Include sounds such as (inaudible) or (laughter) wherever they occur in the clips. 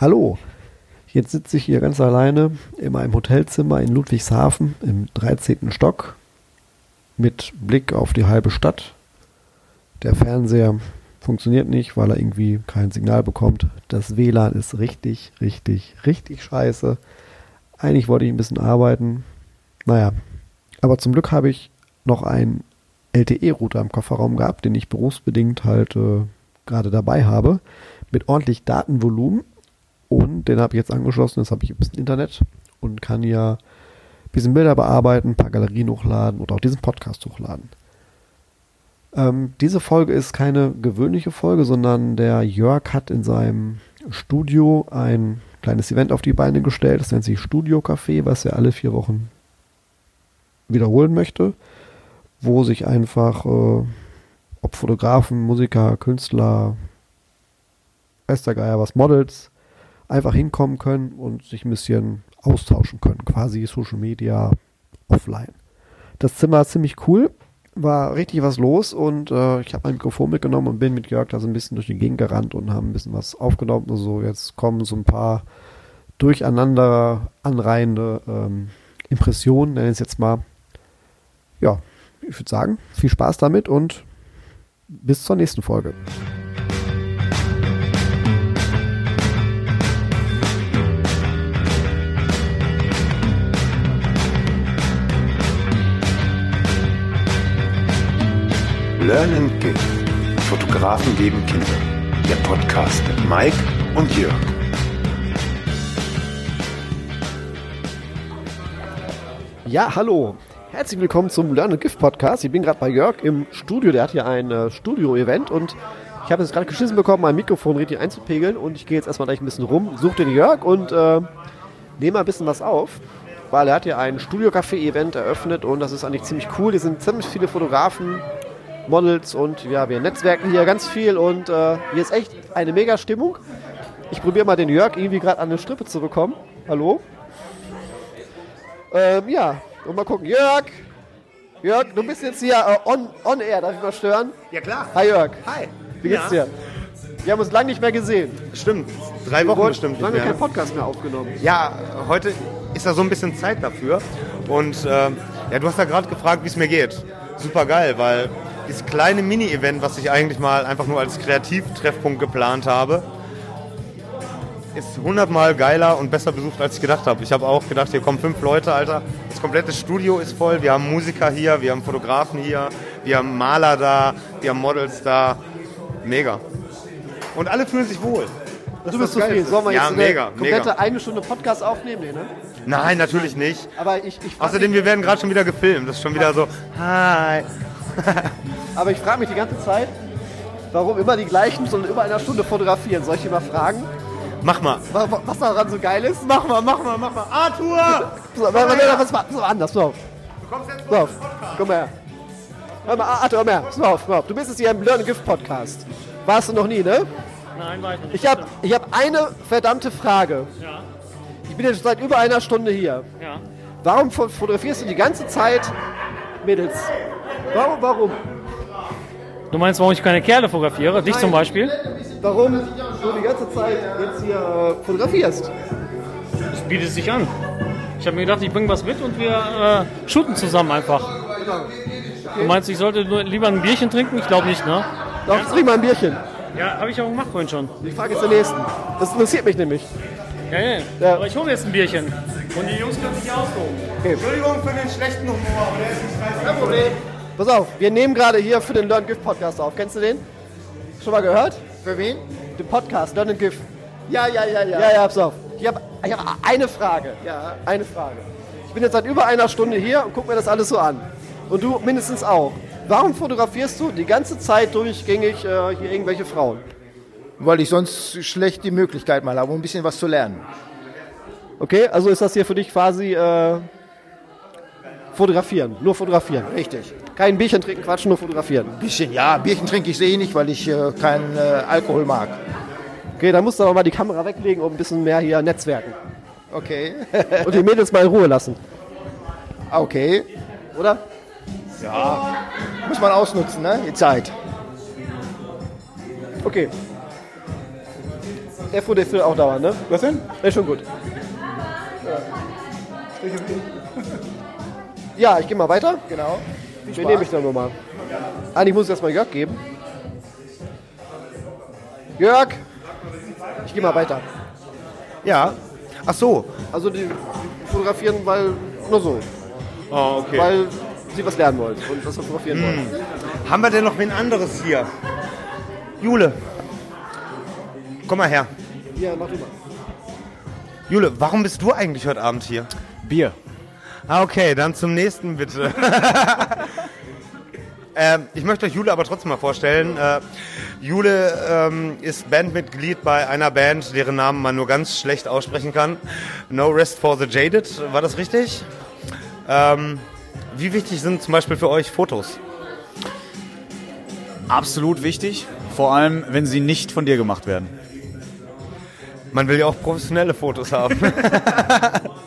Hallo, jetzt sitze ich hier ganz alleine in meinem Hotelzimmer in Ludwigshafen im 13. Stock mit Blick auf die halbe Stadt. Der Fernseher funktioniert nicht, weil er irgendwie kein Signal bekommt. Das WLAN ist richtig, richtig, richtig scheiße. Eigentlich wollte ich ein bisschen arbeiten. Naja, aber zum Glück habe ich noch einen LTE-Router im Kofferraum gehabt, den ich berufsbedingt halt äh, gerade dabei habe, mit ordentlich Datenvolumen. Und den habe ich jetzt angeschlossen, jetzt habe ich ein bisschen Internet und kann ja ein bisschen Bilder bearbeiten, ein paar Galerien hochladen oder auch diesen Podcast hochladen. Ähm, diese Folge ist keine gewöhnliche Folge, sondern der Jörg hat in seinem Studio ein kleines Event auf die Beine gestellt. Das nennt sich Studio Café, was er alle vier Wochen wiederholen möchte, wo sich einfach, äh, ob Fotografen, Musiker, Künstler, Geier, was Models, einfach hinkommen können und sich ein bisschen austauschen können. Quasi Social Media offline. Das Zimmer ist ziemlich cool war richtig was los und äh, ich habe mein Mikrofon mitgenommen und bin mit Jörg da so ein bisschen durch die Gegend gerannt und haben ein bisschen was aufgenommen. Also jetzt kommen so ein paar durcheinander anreihende ähm, Impressionen, nenne ich es jetzt mal. Ja, ich würde sagen, viel Spaß damit und bis zur nächsten Folge. Learn and Give. Fotografen geben Kinder. Der Podcast mit Mike und Jörg. Ja, hallo. Herzlich willkommen zum Learn and Give Podcast. Ich bin gerade bei Jörg im Studio. Der hat hier ein äh, Studio-Event und ich habe jetzt gerade geschissen bekommen, mein Mikrofon richtig einzupegeln und ich gehe jetzt erstmal gleich ein bisschen rum, suche den Jörg und äh, nehme mal ein bisschen was auf, weil er hat hier ein Studio-Café-Event eröffnet und das ist eigentlich ziemlich cool. Hier sind ziemlich viele Fotografen Models und ja, wir netzwerken hier ganz viel und äh, hier ist echt eine mega Stimmung. Ich probiere mal den Jörg irgendwie gerade an eine Strippe zu bekommen. Hallo? Ähm, ja, und mal gucken. Jörg! Jörg, du bist jetzt hier äh, on, on air, darf ich mal stören? Ja, klar. Hi Jörg. Hi. Wie geht's ja. dir? Wir haben uns lange nicht mehr gesehen. Stimmt. Drei Wochen bestimmt Lange nicht mehr. keinen Podcast mehr aufgenommen. Ja, heute ist da so ein bisschen Zeit dafür. Und äh, ja, du hast ja gerade gefragt, wie es mir geht. Super geil, weil dieses kleine Mini-Event, was ich eigentlich mal einfach nur als Kreativtreffpunkt geplant habe, ist hundertmal geiler und besser besucht, als ich gedacht habe. Ich habe auch gedacht, hier kommen fünf Leute, Alter. Das komplette Studio ist voll. Wir haben Musiker hier, wir haben Fotografen hier, wir haben Maler da, wir haben Models da. Mega. Und alle fühlen sich wohl. Das Du bist zufrieden. Sollen wir jetzt ja, eine mega, komplette mega. eine Stunde Podcast aufnehmen? Nee, ne? Nein, natürlich nicht. Aber ich, ich Außerdem, wir werden gerade schon wieder gefilmt. Das ist schon wieder so, hi. (laughs) Aber ich frage mich die ganze Zeit, warum immer die gleichen so in über einer Stunde fotografieren. Soll ich die mal fragen, Mach mal. wa- wa- was daran so geil ist? Mach mal, mach mal, mach mal. Arthur! (laughs) So, pass mal, pass mal anders, pass auf. Du kommst jetzt Pass auf. Komm mal her. Hör mal, Arthur, komm her. Pass mal auf, auf. Du bist jetzt hier im Learn Gift Podcast. Warst du noch nie, ne? Nein, weiß nicht. Ich habe ich hab eine verdammte Frage. Ja, Ich bin jetzt seit über einer Stunde hier. ja. Warum fo- fotografierst du die ganze Zeit Mädels? Warum, warum? Du meinst, warum ich keine Kerle fotografiere? Dich zum Beispiel? Warum du die ganze Zeit jetzt hier äh, fotografierst? Das bietet sich an. Ich habe mir gedacht, ich bringe was mit und wir äh, shooten zusammen einfach. Du meinst, ich sollte nur lieber ein Bierchen trinken? Ich glaube nicht, ne? Doch, trink mal ein Bierchen. Ja, habe ich auch gemacht vorhin schon. Ich frage jetzt den nächsten. Das interessiert mich nämlich. Ja, ja. Ja. Aber ich hole mir jetzt ein Bierchen. Und die Jungs können sich hier austoben. Entschuldigung für den schlechten Humor, aber der ist nicht. Kein Problem. Pass auf, wir nehmen gerade hier für den Learn Gift Podcast auf. Kennst du den? Schon mal gehört? Für wen? Den Podcast, Learn Gift. Ja, ja, ja, ja. Ja, ja, pass auf. Ich habe ich hab eine Frage. Ja. Eine Frage. Ich bin jetzt seit über einer Stunde hier und guck mir das alles so an. Und du mindestens auch. Warum fotografierst du die ganze Zeit durchgängig äh, hier irgendwelche Frauen? Weil ich sonst schlecht die Möglichkeit mal habe, um ein bisschen was zu lernen. Okay, also ist das hier für dich quasi äh, fotografieren, nur fotografieren. Richtig. Kein Bierchen trinken, quatschen, nur fotografieren. Bisschen, ja. Bierchen trinke ich eh nicht, weil ich äh, keinen äh, Alkohol mag. Okay, dann musst du aber mal die Kamera weglegen und ein bisschen mehr hier netzwerken. Okay. (laughs) Und die Mädels mal in Ruhe lassen, okay. oder? Muss man ausnutzen, ne? Die Zeit. Okay. Der Foto will auch dauern, ne? Was denn? Ist schon gut. Ja, ich gehe mal weiter. Genau. Wen nehme ich dann nochmal? Eigentlich muss ich erstmal Jörg geben. Jörg! Ich gehe mal weiter. Ja. Ach so. Also die fotografieren, weil nur so. Oh, okay. Weil sie was lernen wollen und was fotografieren wollen. Haben wir denn noch wen anderes hier? Jule. Komm mal her. Ja, mach du mal. Jule, warum bist du eigentlich heute Abend hier? Bier. Ah, okay, dann zum nächsten bitte. (laughs) ähm, ich möchte euch Jule aber trotzdem mal vorstellen. Äh, Jule ähm, ist Bandmitglied bei einer Band, deren Namen man nur ganz schlecht aussprechen kann. No Rest for the Jaded, war das richtig? Ähm, wie wichtig sind zum Beispiel für euch Fotos? Absolut wichtig. Vor allem, wenn sie nicht von dir gemacht werden. Man will ja auch professionelle Fotos haben. (laughs)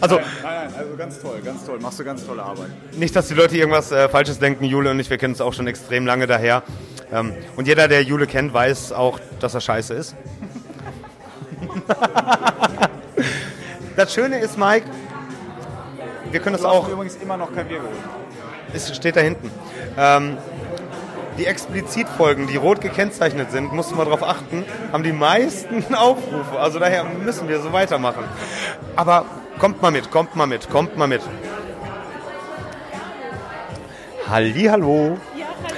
also Nein, nein, also ganz toll, ganz toll. Machst du ganz tolle Arbeit. nicht, dass die Leute irgendwas äh, Falsches denken. Jule und ich, wir kennen es auch schon extrem lange daher. Ähm, und jeder, der Jule kennt, weiß auch, dass er scheiße ist. (laughs) das Schöne ist, Mike, wir können das auch, übrigens immer noch kein Bier geholt. es steht da hinten. Ähm, die Explizitfolgen, die rot gekennzeichnet sind, mussten wir darauf achten, haben die meisten (laughs) Aufrufe. Also daher müssen wir so weitermachen. Aber kommt mal mit, kommt mal mit, kommt mal mit. Halli, hallo. Ja, hallo.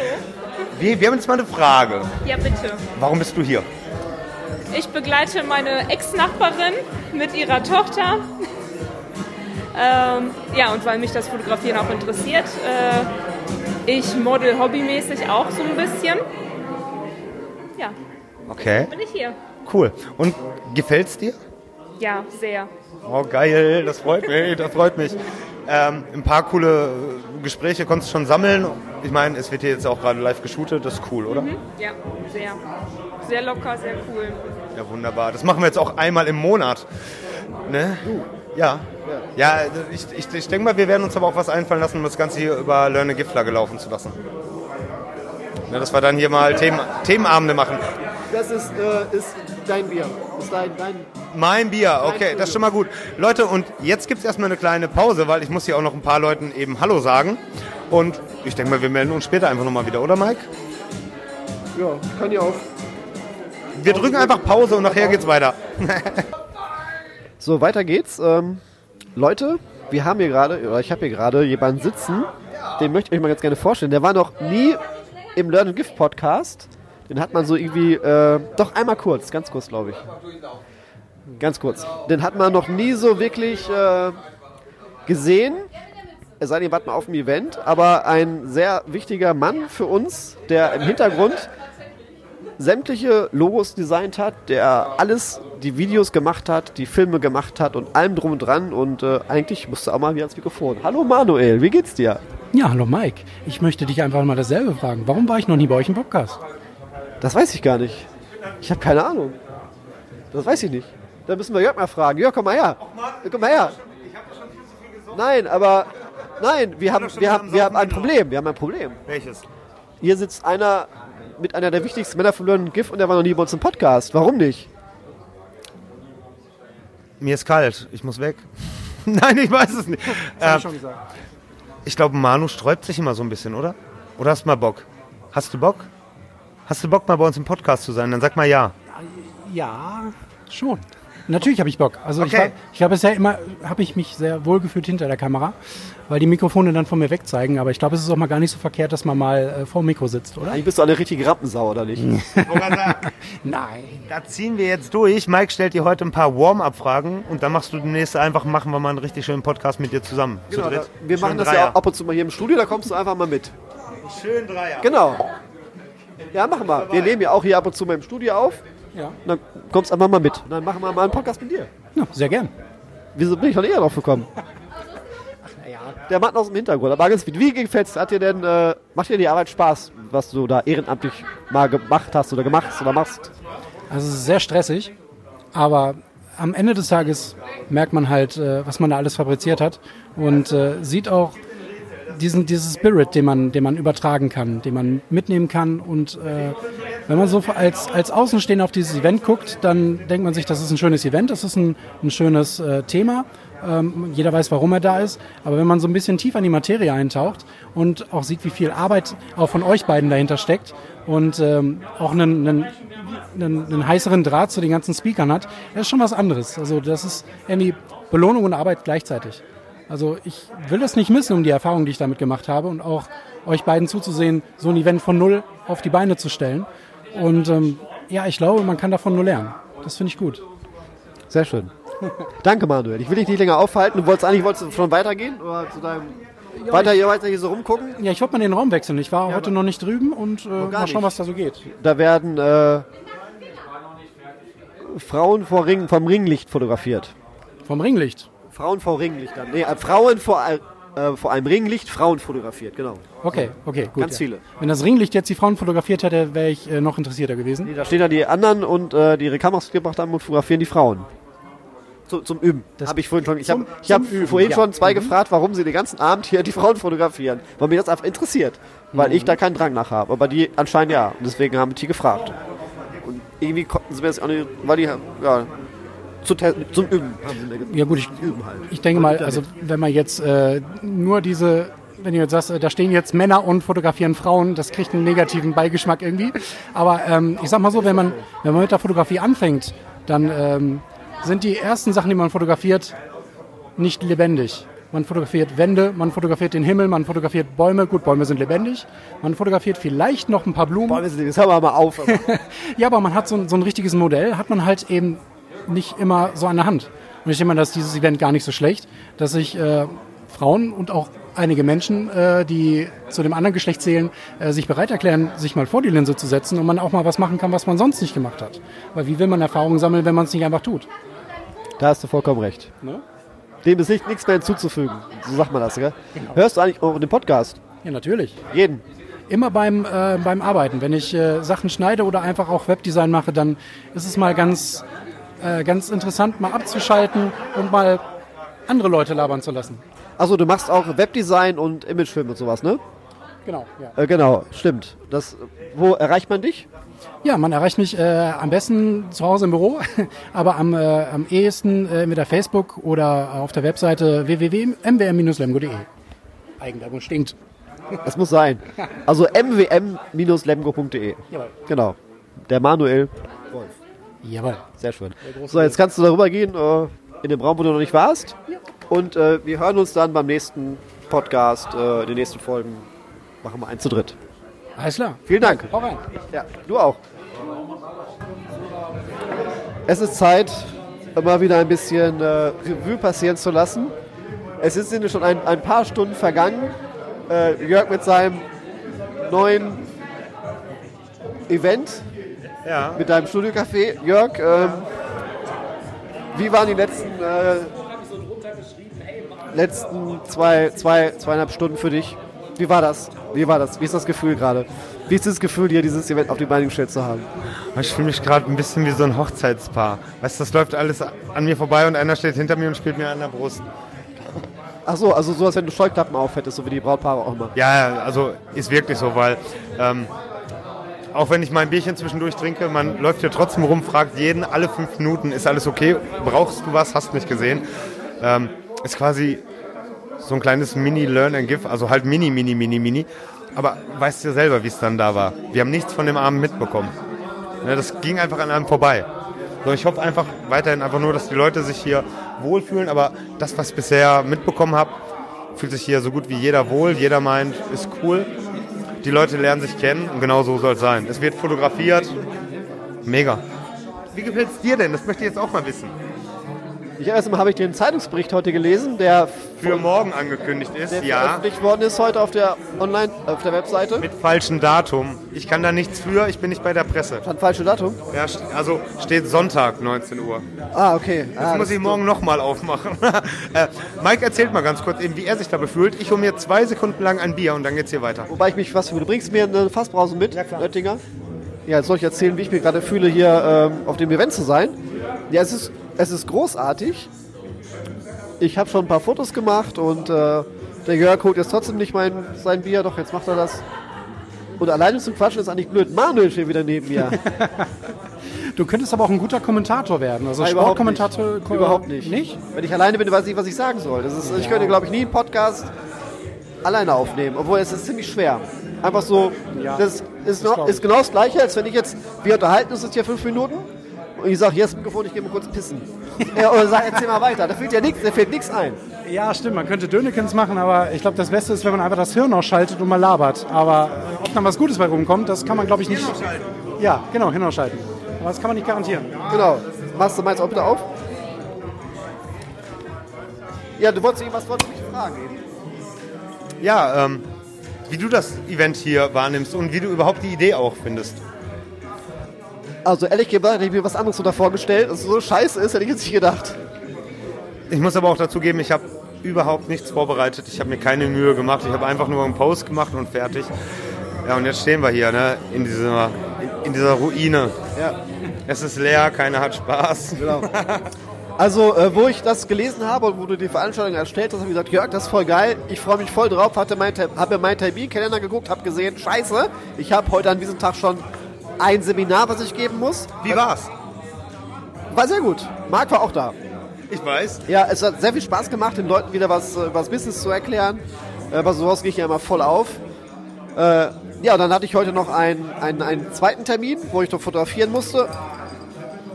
Wir, wir haben jetzt mal eine Frage. Ja, bitte. Warum bist du hier? Ich begleite meine Ex-Nachbarin mit ihrer Tochter. ähm, ja, und weil mich das Fotografieren auch interessiert. Äh, ich model hobbymäßig auch so ein bisschen. Ja, Okay, bin ich hier. cool. Und gefällt's dir? Ja, sehr. Oh, geil, das freut mich, das freut mich. Ähm, ein paar coole Gespräche konntest du schon sammeln. Ich meine, es wird hier jetzt auch gerade live geshootet, das ist cool, oder? Ja, sehr. Sehr locker, sehr cool. Ja, wunderbar. Das machen wir jetzt auch einmal im Monat. Ne? Ja. Ja, ich, ich, ich denke mal, wir werden uns aber auch was einfallen lassen, um das Ganze hier über Learn a Giftler gelaufen zu lassen. Ne, dass wir dann hier mal Themen, Themenabende machen. Das ist, äh, ist dein Bier. Ist dein, dein Mein Bier, okay, das ist schon mal gut. Leute, und jetzt gibt es erstmal eine kleine Pause, weil ich muss hier auch noch ein paar Leuten eben Hallo sagen. Und ich denke mal, wir melden uns später einfach nochmal wieder, oder Mike? Ja, kann ja auch. Wir drücken einfach Pause und nachher geht's weiter. (laughs) So, weiter geht's. Ähm, Leute, wir haben hier gerade, oder ich habe hier gerade jemanden sitzen, den möchte ich euch mal ganz gerne vorstellen. Der war noch nie im Learn and Gift Podcast. Den hat man so irgendwie, äh, doch einmal kurz, ganz kurz, glaube ich. Ganz kurz. Den hat man noch nie so wirklich äh, gesehen. Es sei denn, ihr wart mal auf dem Event, aber ein sehr wichtiger Mann für uns, der im Hintergrund sämtliche Logos designt hat, der alles, die Videos gemacht hat, die Filme gemacht hat und allem drum und dran und äh, eigentlich musste auch mal wieder ans Mikrofon. Hallo Manuel, wie geht's dir? Ja, hallo Mike. Ich möchte dich einfach mal dasselbe fragen. Warum war ich noch nie bei euch im Podcast? Das weiß ich gar nicht. Ich habe keine Ahnung. Das weiß ich nicht. Da müssen wir Jörg mal fragen. Jörg, komm mal her. Komm mal her. Nein, aber nein, wir haben, wir haben, wir haben ein Problem. Wir haben ein Problem. Welches? Hier sitzt einer mit einer der wichtigsten Männer von Learn GIF und der war noch nie bei uns im Podcast. Warum nicht? Mir ist kalt, ich muss weg. (laughs) Nein, ich weiß es nicht. Äh, ich glaube, Manu sträubt sich immer so ein bisschen, oder? Oder hast du mal Bock? Hast du Bock? Hast du Bock, mal bei uns im Podcast zu sein? Dann sag mal ja. Ja, schon. Natürlich habe ich Bock. Also ich, Okay. war, ich habe bisher immer, habe ich mich sehr wohl gefühlt hinter der Kamera, weil die Mikrofone dann von mir wegzeigen. Aber ich glaube, es ist auch mal gar nicht so verkehrt, dass man mal äh, vor dem Mikro sitzt, oder? Eigentlich bist du eine richtige Rampensau, oder nicht? (laughs) Nein. Da ziehen wir jetzt durch. Mike stellt dir heute ein paar Warm-up-Fragen und dann machst du demnächst einfach, machen wir mal einen richtig schönen Podcast mit dir zusammen. Zu Genau, da, dritt. wir machen Schön das Dreier. ja ab und zu mal hier im Studio, da kommst du einfach mal mit. Schön Dreier. Genau. Ja, machen wir. Wir nehmen ja auch hier ab und zu mal im Studio auf. Ja. Dann kommst du einfach mal mit. Dann machen wir mal einen Podcast mit dir. Ja, sehr gern. Wieso bin ich noch eher drauf gekommen? Der Mann aus dem Hintergrund. Aber ganz, wie gefällt's? Hat dir denn, äh, macht dir die Arbeit Spaß, was du da ehrenamtlich mal gemacht hast oder gemacht oder machst? Also es ist sehr stressig, aber am Ende des Tages merkt man halt, äh, was man da alles fabriziert hat und äh, sieht auch, diesen, dieses Spirit, den man, den man übertragen kann, den man mitnehmen kann. Und äh, wenn man so als, als Außenstehender auf dieses Event guckt, dann denkt man sich, das ist ein schönes Event, das ist ein, ein schönes äh, Thema. Ähm, jeder weiß, warum er da ist. Aber wenn man so ein bisschen tiefer in die Materie eintaucht und auch sieht, wie viel Arbeit auch von euch beiden dahinter steckt und ähm, auch einen, einen, einen, einen heißeren Draht zu den ganzen Speakern hat, das ist schon was anderes. Also das ist irgendwie Belohnung und Arbeit gleichzeitig. Also ich will das nicht missen um die Erfahrung, die ich damit gemacht habe und auch euch beiden zuzusehen, so ein Event von null auf die Beine zu stellen. Und ähm, ja, ich glaube, man kann davon nur lernen. Das finde ich gut. Sehr schön. Danke, Manuel. Ich will dich nicht länger aufhalten. Du wolltest eigentlich wolltest du schon weitergehen oder zu deinem weiter hier weiter hier so rumgucken? Ja, ich wollte mal den Raum wechseln. Ich war heute noch nicht drüben und äh, mal schauen, nicht. was da so geht. Da werden äh, Frauen vor Ring, vom Ringlicht fotografiert. Vom Ringlicht. Frauen vor Ringlichtern. Nee, äh, Frauen vor, ein- äh, vor einem Ringlicht, Frauen fotografiert, genau. Okay, okay, gut. Ganz ja. viele. Wenn das Ringlicht jetzt die Frauen fotografiert hätte, wäre ich äh, noch interessierter gewesen. Nee, da stehen da die anderen und äh, die ihre Kameras gebracht haben und fotografieren die Frauen. Zu, zum Üben. Das- Habe ich vorhin schon. Ich habe hab vorhin ja. schon zwei Mhm. gefragt, warum sie den ganzen Abend hier die Frauen fotografieren. Weil mich das einfach interessiert. Weil Mhm. ich da keinen Drang nach habe. Aber die anscheinend ja. Und deswegen haben die gefragt. Und irgendwie konnten sie mir das auch nicht, weil die ja, zu zum Üben haben Ja gut, ich, halt. ich denke mal, also wenn man jetzt äh, nur diese, wenn du jetzt sagst, äh, da stehen jetzt Männer und fotografieren Frauen, das kriegt einen negativen Beigeschmack irgendwie. Aber ähm, ich sag mal so, wenn man, wenn man mit der Fotografie anfängt, dann ähm, sind die ersten Sachen, die man fotografiert, nicht lebendig. Man fotografiert Wände, man fotografiert den Himmel, man fotografiert Bäume. Gut, Bäume sind lebendig. Man fotografiert vielleicht noch ein paar Blumen. Boah, wissen Sie, das hören wir mal auf. (laughs) Ja, aber man hat so, ein- so ein richtiges Modell, hat man halt eben nicht immer so an der Hand. Und ich denke mal, dass dieses Event gar nicht so schlecht, dass sich äh, Frauen und auch einige Menschen, äh, die zu dem anderen Geschlecht zählen, äh, sich bereit erklären, sich mal vor die Linse zu setzen und man auch mal was machen kann, was man sonst nicht gemacht hat. Weil wie will man Erfahrungen sammeln, wenn man es nicht einfach tut? Da hast du vollkommen recht. Ne? Dem ist nicht, nichts mehr hinzuzufügen. So sagt man das, gell? Hörst du eigentlich auch den Podcast? Ja, natürlich. Jeden. Immer beim, äh, beim Arbeiten. Wenn ich äh, Sachen schneide oder einfach auch Webdesign mache, dann ist es mal ganz, äh, ganz interessant, mal abzuschalten und mal andere Leute labern zu lassen. Also du machst auch Webdesign und Imagefilm und sowas, ne? Genau, ja. Äh, genau, stimmt. Das, wo erreicht man dich? Ja, man erreicht mich äh, am besten zu Hause im Büro, (laughs) aber am, äh, am ehesten äh, mit der Facebook oder auf der Webseite www.mwm-lemgo.de. Eigenwerbung stinkt. (laughs) Das muss sein. Also mwm-lemgo.de. Genau. Der Manuel. Jawohl. Sehr schön. So, jetzt kannst du darüber gehen, äh, in dem Raum, wo du noch nicht warst. Und äh, wir hören uns dann beim nächsten Podcast, äh, in den nächsten Folgen. Machen wir eins zu dritt. Alles klar. Vielen Dank. Hau rein. Ja, du auch. Es ist Zeit, immer wieder ein bisschen äh, Revue passieren zu lassen. Es sind schon ein, ein paar Stunden vergangen. Äh, Jörg mit seinem neuen Event, Ja. mit deinem Studiocafé. Jörg, ähm, wie waren die letzten, äh, letzten zwei, zwei, zweieinhalb Stunden für dich? Wie war das? Wie war das? Wie ist das Gefühl gerade? Wie ist das Gefühl, hier dieses Event auf die Beine gestellt zu haben? Ich fühle mich gerade ein bisschen wie so ein Hochzeitspaar. Weißt du, das läuft alles an mir vorbei und einer steht hinter mir und spielt mir an der Brust. Ach so, also so, als wenn du Scheuklappen aufhättest, so wie die Brautpaare auch immer. Ja, ja, also ist wirklich so, weil ähm, auch wenn ich mein Bierchen zwischendurch trinke, man läuft hier trotzdem rum, fragt jeden alle fünf Minuten, ist alles okay? Brauchst du was? Hast nicht gesehen? Ähm, ist quasi so ein kleines Mini-Learn and Give, also halt Mini, Mini, Mini, Mini. Aber weißt du ja selber, wie es dann da war. Wir haben nichts von dem Abend mitbekommen. Ne, das ging einfach an einem vorbei. So, ich hoffe einfach weiterhin einfach nur, dass die Leute sich hier wohlfühlen. Aber das, was ich bisher mitbekommen habe, fühlt sich hier so gut wie jeder wohl. Jeder meint, ist cool. Die Leute lernen sich kennen und genau so soll es sein. Es wird fotografiert. Mega. Wie gefällt es dir denn? Das möchte ich jetzt auch mal wissen. Ich erstmal habe ich den Zeitungsbericht heute gelesen, der, Für morgen angekündigt ist, der ja. veröffentlicht worden ist heute auf der Online, auf der Webseite. Mit falschem Datum. Ich kann da nichts für, ich bin nicht bei der Presse. Stand falsche Datum. Ja, also steht Sonntag, 19 Uhr. Ah, okay. Das ah, muss ich morgen nochmal aufmachen. (laughs) äh, Mike erzählt mal ganz kurz eben, wie er sich da befühlt. Ich hole mir zwei Sekunden lang ein Bier und dann geht's hier weiter. Wobei ich mich was für. Du bringst mir eine Fassbrause mit, Oettinger. Ja, jetzt soll ich erzählen, wie ich mich gerade fühle, hier ähm, auf dem Event zu sein. Ja, es ist, es ist großartig. Ich habe schon ein paar Fotos gemacht und äh, Der Jörg holt jetzt trotzdem nicht mein, sein Bier, doch jetzt macht er das. Und alleine zu quatschen ist eigentlich blöd. Manuel steht wieder neben mir. (laughs) Du könntest aber auch ein guter Kommentator werden. Also Nein, überhaupt Sportkommentator nicht. Überhaupt nicht. Nicht? Wenn ich alleine bin, weiß ich nicht, was ich sagen soll. Das ist, Ich könnte, glaube ich, nie einen Podcast alleine aufnehmen. Obwohl es ist ziemlich schwer. Einfach so, Ja, das ist, noch, glaub ich. ist genau das Gleiche, als wenn ich jetzt, wir unterhalten uns jetzt hier fünf Minuten und ich sage, hier ist das Mikrofon, ich gehe mal kurz pissen. ja, oder sag, erzähl mal weiter. Da fehlt ja nichts, da fehlt nichts ein. Ja, stimmt. Man könnte Dönekens machen, aber ich glaube, das Beste ist, wenn man einfach das Hirn ausschaltet und mal labert. Aber äh, ob dann was Gutes bei rumkommt, das kann man, glaube ich, nicht. Ja, genau, Hirn ausschalten. Aber das kann man nicht garantieren. Genau. Machst du meins auch bitte auf? Ja, du wolltest irgendwas wolltest mich fragen eben. Ja, ähm, wie du das Event hier wahrnimmst und wie du überhaupt die Idee auch findest. Also ehrlich gesagt, hätte ich mir was anderes so davor gestellt. Dass es so scheiße ist, hätte ich jetzt nicht gedacht. Ich muss aber auch dazu geben, ich habe überhaupt nichts vorbereitet. Ich habe mir keine Mühe gemacht. Ich habe einfach nur einen Post gemacht und fertig. Ja, und jetzt stehen wir hier, ne, in dieser, in, in dieser Ruine. Ja. Es ist leer, keiner hat Spaß. Genau. (laughs) Also, äh, wo ich das gelesen habe und wo du die Veranstaltung erstellt hast, habe ich gesagt, Jörg, das ist voll geil. Ich freue mich voll drauf. Hatte mein, habe meinen Terminkalender geguckt, habe gesehen, scheiße, ich habe heute an diesem Tag schon ein Seminar, was ich geben muss. Wie war's? War sehr gut. Marc war auch da. Ich weiß. Ja, es hat sehr viel Spaß gemacht, den Leuten wieder was äh, über das Business zu erklären. Äh, aber sowas gehe ich ja immer voll auf. Äh, ja, und dann hatte ich heute noch einen, einen, einen zweiten Termin, wo ich doch fotografieren musste.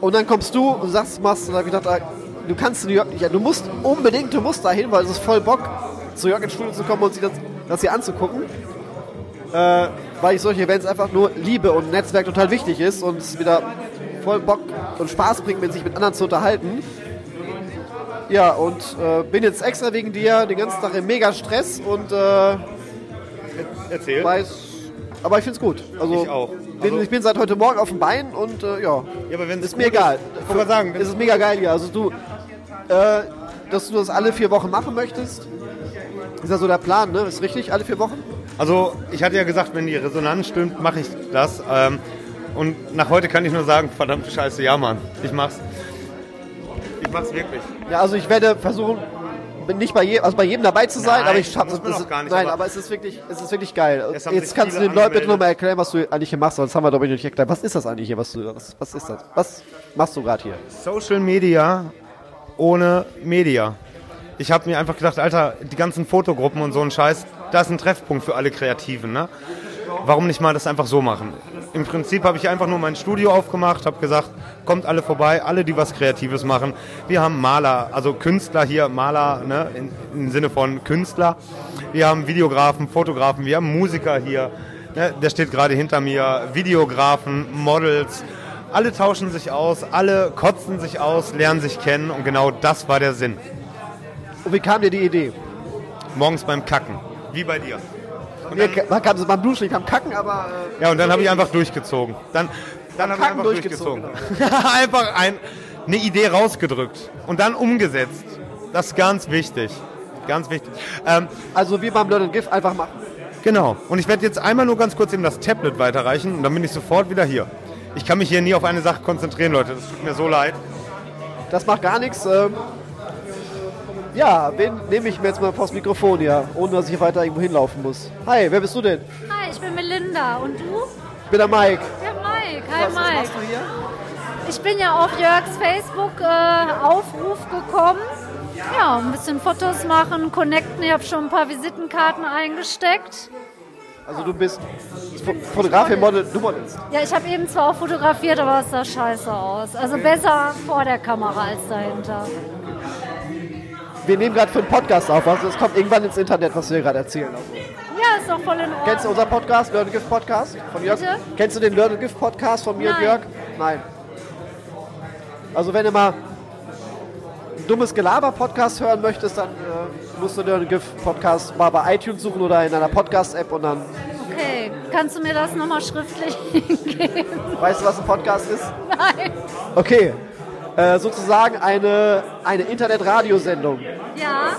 Und dann kommst du und sagst, machst, und da habe ich gedacht, ah, du kannst zu New York nicht, ja, du musst unbedingt, du musst dahin, weil es ist voll Bock, zu Jörg ins Studio zu kommen und sich das, das hier anzugucken. Äh, weil ich solche Events einfach nur liebe und Netzwerk total wichtig ist und es wieder voll Bock und Spaß bringt, mit sich mit anderen zu unterhalten. Ja, und äh, bin jetzt extra wegen dir den ganzen Tag im mega Stress und äh, Erzähl. weiß, aber ich find's gut. Also, Ich auch. Bin, Also- ich bin seit heute Morgen auf dem Bein und äh, ja, Ja, aber ist mir egal. Ist, mal sagen, Es ist mega geil hier. Also du, äh, dass du das alle vier Wochen machen möchtest, ist ja so der Plan, ne? Ist richtig, alle vier Wochen? Also ich hatte ja gesagt, wenn die Resonanz stimmt, mache ich das. Ähm, und nach heute kann ich nur sagen, verdammte Scheiße, ja Mann, ich mach's. Ich mach's wirklich. Ja, also ich werde versuchen, nicht bei, je, also bei jedem dabei zu sein, Nein, aber ich schaffe es. nicht, Nein, aber- aber, es ist wirklich, es ist wirklich geil. Jetzt kannst du den Leuten bitte nochmal erklären, was du eigentlich hier machst. Das haben wir, noch nicht erklärt. Was ist das eigentlich hier, was du, was, was ist das? Was machst du gerade hier? Social Media ohne Media. Ich habe mir einfach gedacht, Alter, die ganzen Fotogruppen und so ein Scheiß, da ist ein Treffpunkt für alle Kreativen. Ne? Warum nicht mal das einfach so machen? Im Prinzip habe ich einfach nur mein Studio aufgemacht, habe gesagt, kommt alle vorbei, alle, die was Kreatives machen. Wir haben Maler, also Künstler hier, Maler ne, in, im Sinne von Künstler. Wir haben Videografen, Fotografen, wir haben Musiker hier. Ne, der steht gerade hinter mir, Videografen, Models. Alle tauschen sich aus, alle kotzen sich aus, lernen sich kennen und genau das war der Sinn. Und wie kam dir die Idee? Morgens beim Kacken, wie bei dir. Und dann, man kam so beim Duschen, ich kam kacken, aber äh, ja, und dann habe ich einfach durchgezogen. Dann, dann habe ich einfach durchgezogen, durchgezogen. (laughs) einfach ein, eine Idee rausgedrückt und dann umgesetzt. Das ist ganz wichtig. Ganz wichtig. Ähm, also wie beim Learn and Give einfach machen. Genau. Und ich werde jetzt einmal nur ganz kurz eben das Tablet weiterreichen und dann bin ich sofort wieder hier. Ich kann mich hier nie auf eine Sache konzentrieren, Leute. Das tut mir so leid. Das macht gar nichts. Ähm, ja, wen nehme ich mir jetzt mal vors Mikrofon hier, ohne dass ich weiter irgendwo hinlaufen muss? Hi, wer bist du denn? Hi, ich bin Melinda. Und du? Ich bin der Mike. Ja, Mike. Hi, Was, was Mike. machst du hier? Ich bin ja auf Jörgs Facebook-Aufruf gekommen. Ja, ein bisschen Fotos machen, connecten. Ich habe schon ein paar Visitenkarten eingesteckt. Also du bist Fo- Fotograf, Model, du modelst. Ja, ich habe eben zwar auch fotografiert, aber es sah scheiße aus. Also besser vor der Kamera als dahinter. Wir nehmen gerade für einen Podcast auf, also es kommt irgendwann ins Internet, was wir gerade erzählen. Also, Ja, ist doch voll in Ordnung. kennst du unseren Podcast, Learn Give Podcast von Jörg? Bitte? Kennst du den Learn Give Podcast von mir und Nein. Jörg? Nein. Also wenn du mal ein dummes Gelaber-Podcast hören möchtest, dann äh, musst du Learn Give Podcast mal bei iTunes suchen oder in einer Podcast-App und dann Okay, kannst du mir das nochmal schriftlich (laughs) geben? weißt du, was ein Podcast ist? Nein. Okay. Äh, sozusagen eine, eine Internet-Radiosendung. Ja?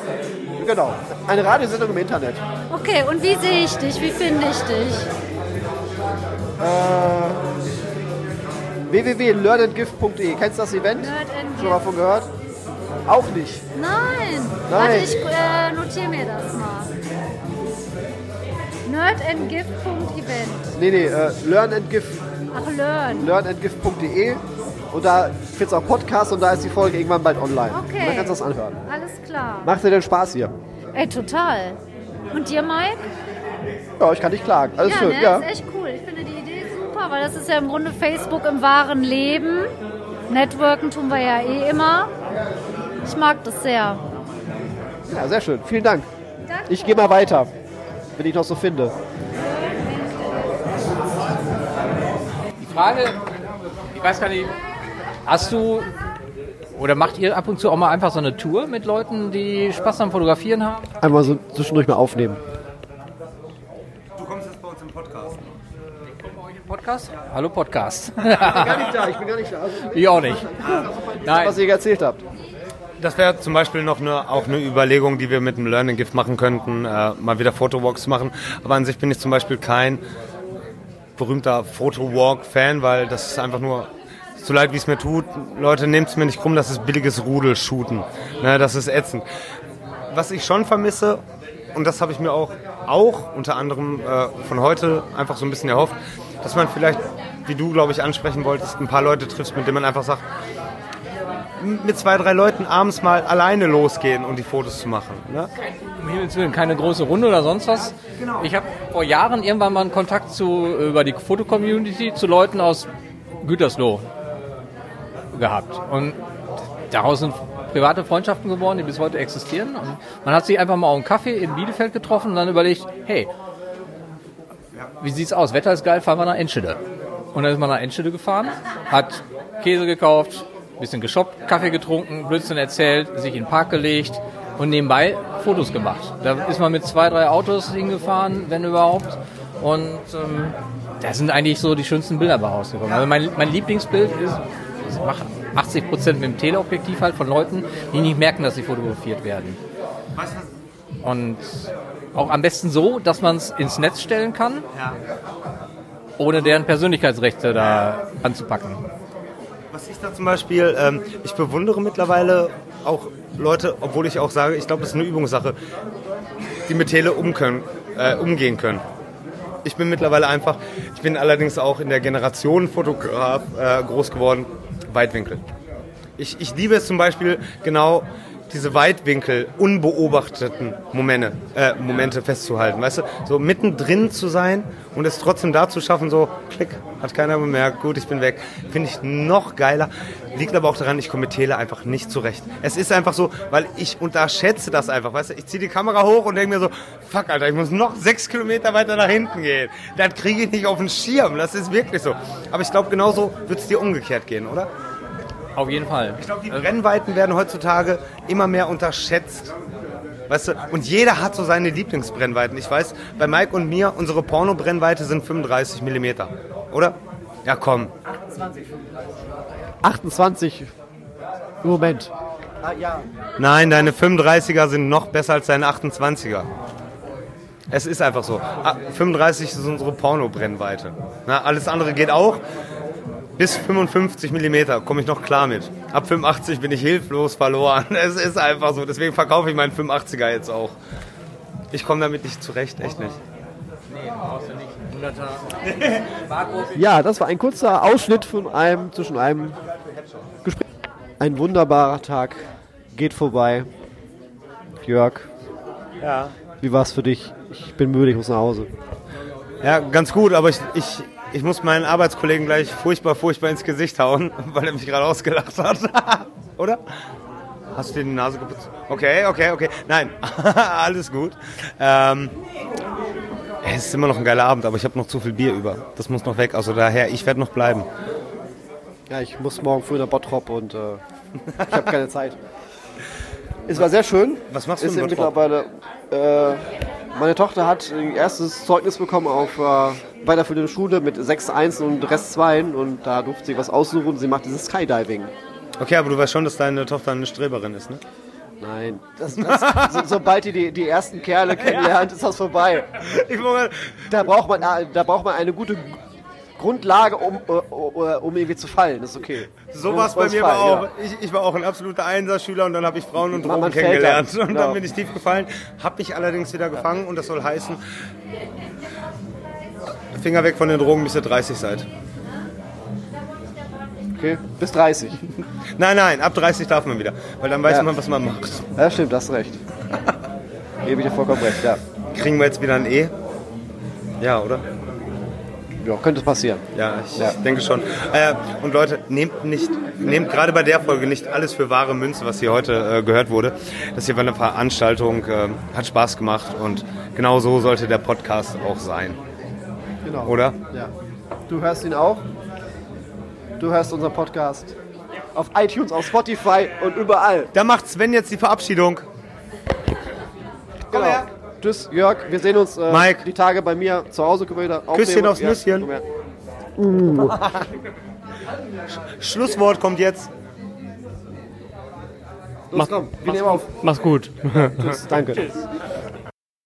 Genau. Eine Radiosendung im Internet. Okay, und wie sehe ich dich? Wie finde ich dich? www.learnandgift.de. Kennst du das Event? Schon mal von gehört? Auch nicht. Nein. Nein. Warte, ich äh, notiere mir das mal. nerdandgift.event. Nee, nee, äh, learnandgift, Ach, learn. learnandgift.de und da findest du auch Podcast und da ist die Folge irgendwann bald online. Okay. Und dann kannst du das anhören. Alles klar. Macht dir denn Spaß hier? Ey, total. Und dir, Mike? Ja, ich kann nicht klagen. Alles ja, schön, ne? ja. ist echt cool. Ich finde die Idee super, weil das ist ja im Grunde Facebook im wahren Leben. Networken tun wir ja eh immer. Ich mag das sehr. Ja, sehr schön. Vielen Dank. Danke. Ich gehe mal weiter, wenn ich noch so finde. Die Frage, ich weiß gar nicht, hast du oder macht ihr ab und zu auch mal einfach so eine Tour mit Leuten, die Spaß am Fotografieren haben? Einmal so zwischendurch mal aufnehmen. Du kommst jetzt bei uns im Podcast. Podcast? Hallo Podcast. Ich bin gar nicht da, ich bin gar nicht da. Also, (laughs) ich auch nicht. Nein. was ihr erzählt habt. Das wäre zum Beispiel noch eine, auch eine Überlegung, die wir mit dem Learning Gift machen könnten, äh, mal wieder Fotowalks machen. Aber an sich bin ich zum Beispiel kein berühmter Fotowalk-Fan, weil das ist einfach nur so leid, wie es mir tut. Leute, nehmt es mir nicht krumm, das ist billiges Rudelshooten. Ne, das ist ätzend. Was ich schon vermisse, und das habe ich mir auch, auch unter anderem äh, von heute einfach so ein bisschen erhofft, dass man vielleicht, wie du, glaube ich, ansprechen wolltest, ein paar Leute trifft, mit denen man einfach sagt, mit zwei, drei Leuten abends mal alleine losgehen und die Fotos zu machen. Ne? Um Himmels Willen, keine große Runde oder sonst was. Ich habe vor Jahren irgendwann mal einen Kontakt zu, über die Fotocommunity zu Leuten aus Gütersloh gehabt. Und daraus sind private Freundschaften geworden, die bis heute existieren. Und man hat sich einfach mal auf einen Kaffee in Bielefeld getroffen und dann überlegt, hey, wie sieht's aus? Wetter ist geil, fahren wir nach Enschede. Und dann ist man nach Enschede gefahren, hat Käse gekauft, bisschen geshoppt, Kaffee getrunken, Blödsinn erzählt, sich in den Park gelegt und nebenbei Fotos gemacht. Da ist man mit zwei, drei Autos hingefahren, wenn überhaupt. Und ähm, da sind eigentlich so die schönsten Bilder bei rausgekommen. Also mein, mein Lieblingsbild ist, ich mache 80 Prozent mit dem Teleobjektiv halt von Leuten, die nicht merken, dass sie fotografiert werden. Und auch am besten so, dass man es ins Netz stellen kann, ohne deren Persönlichkeitsrechte da anzupacken. Was ich da zum Beispiel, ähm, ich bewundere mittlerweile auch Leute, obwohl ich auch sage, ich glaube, das ist eine Übungssache, die mit Tele um können, äh, umgehen können. Ich bin mittlerweile einfach, ich bin allerdings auch in der Generation Fotograf äh, groß geworden, Weitwinkel. Ich, ich liebe es zum Beispiel genau diese Weitwinkel, unbeobachteten Momente, äh, Momente festzuhalten. Weißt du, so mittendrin zu sein und es trotzdem da zu schaffen, so klick, hat keiner bemerkt, gut, ich bin weg. Finde ich noch geiler. Liegt aber auch daran, ich komme mit Tele einfach nicht zurecht. Es ist einfach so, weil ich unterschätze das einfach. Weißt du, ich ziehe die Kamera hoch und denke mir so, fuck, Alter, ich muss noch sechs Kilometer weiter nach hinten gehen. Das kriege ich nicht auf den Schirm. Das ist wirklich so. Aber ich glaube, genauso wird es dir umgekehrt gehen, oder? Auf jeden Fall. Ich glaube, die Brennweiten werden heutzutage immer mehr unterschätzt. Weißt du, und jeder hat so seine Lieblingsbrennweiten. Ich weiß, bei Mike und mir, unsere Porno-Brennweite sind 35 mm. Oder? Ja, komm. 28 im Moment. Ah, ja. Nein, deine 35er sind noch besser als deine 28er. Es ist einfach so. Ah, 35 ist unsere Porno-Brennweite. Na, alles andere geht auch. Bis 55 mm komme ich noch klar mit. Ab 85 bin ich hilflos verloren. (laughs) Es ist einfach so. Deswegen verkaufe ich meinen 85er jetzt auch. Ich komme damit nicht zurecht, echt nicht. (laughs) Ja, das war ein kurzer Ausschnitt von einem zwischen einem Gespräch. Ein wunderbarer Tag geht vorbei. Jörg, Ja. wie war's für dich? Ich bin müde, ich muss nach Hause. Ja, ganz gut, aber ich, ich, ich muss meinen Arbeitskollegen gleich furchtbar, furchtbar ins Gesicht hauen, weil er mich gerade ausgelacht hat. (laughs) Oder? Hast du dir die Nase geputzt? Okay, okay, okay. Nein, (laughs) alles gut. Ähm, es ist immer noch ein geiler Abend, aber ich habe noch zu viel Bier über. Das muss noch weg. Also daher, ich werde noch bleiben. Ja, ich muss morgen früh nach Bottrop und äh, ich habe keine Zeit. Es war sehr schön. Was machst du Ist in Bottrop? mittlerweile. Äh, meine Tochter hat ihr erstes Zeugnis bekommen auf äh, weiterführende Schule mit 6 Einsen und Rest 2 und da durfte sie was aussuchen. Sie macht dieses Skydiving. Okay, aber du weißt schon, dass deine Tochter eine Streberin ist, ne? Nein, das, das, so, sobald die, die die ersten Kerle kennenlernt, ist das vorbei. (laughs) Da braucht man, äh, da braucht man eine gute Grundlage, um, äh, um irgendwie zu fallen. Das ist okay. So war es bei mir Fallen, auch. ja. Ich, ich war auch ein absoluter Einserschüler und dann habe ich Frauen und Drogen kennengelernt. dann. Und dann Genau. bin ich tief gefallen, habe mich allerdings wieder gefangen und das soll heißen, Finger weg von den Drogen, bis ihr 30 seid. Okay, bis 30. Nein, nein, ab 30 darf man wieder, weil dann weiß Ja. man, was man macht. Ja, stimmt, hast recht. Gebe ich dir vollkommen recht, ja. Kriegen wir jetzt wieder ein E? Ja, oder? Ja, könnte passieren. Ja, ich Ja. denke schon. Äh, und Leute, nehmt nicht, nehmt gerade bei der Folge nicht alles für wahre Münze, was hier heute äh, gehört wurde. Das hier war eine Veranstaltung, äh, hat Spaß gemacht und genau so sollte der Podcast auch sein. Genau. Oder? Ja. Du hörst ihn auch. Du hörst unseren Podcast auf iTunes, auf Spotify und überall. Da macht Sven jetzt die Verabschiedung. Genau. Tschüss, Jörg. Wir sehen uns äh, Mike. die Tage bei mir zu Hause. Können wir wieder Küsschen aufs Ja, Nüsschen. komm her. (laughs) Schlusswort kommt jetzt. Los, komm, wir nehmen auf. Mach's gut. Tschüss, danke.